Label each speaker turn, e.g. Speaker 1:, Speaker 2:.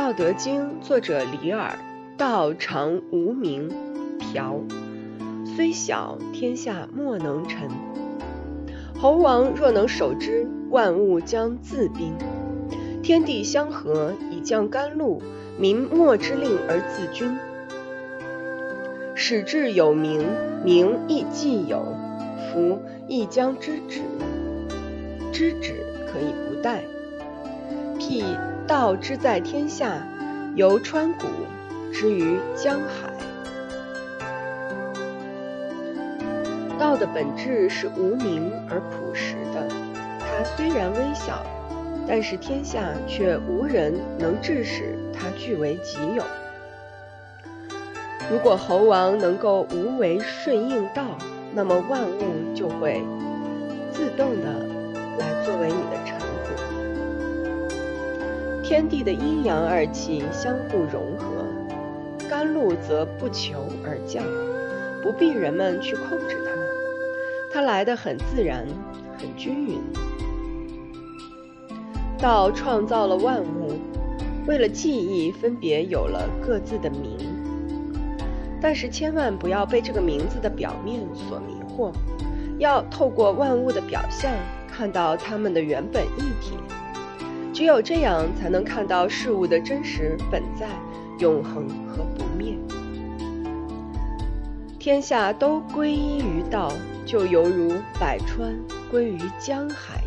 Speaker 1: 道德经》作者李耳：“道常无名，朴。虽小，天下莫能臣。猴王若能守之，万物将自宾。天地相合，以降甘露，民莫之令而自君。始至有名，名亦既有，夫亦将知止。知止可以不殆。辟道之在天下，由川谷之于江海。道的本质是无名而朴实的，它虽然微小，但是天下却无人能致使它据为己有。如果猴王能够无为顺应道，那么万物就会自动的来作为你的。天地的阴阳二气相互融合，甘露则不求而降，不必人们去控制它。它来得很自然，很均匀。道创造了万物，为了记忆，分别有了各自的名。但是千万不要被这个名字的表面所迷惑，要透过万物的表象，看到它们的原本一体。只有这样，才能看到事物的真实本在、永恒和不灭。天下都归依于道。就犹如百川归于江海。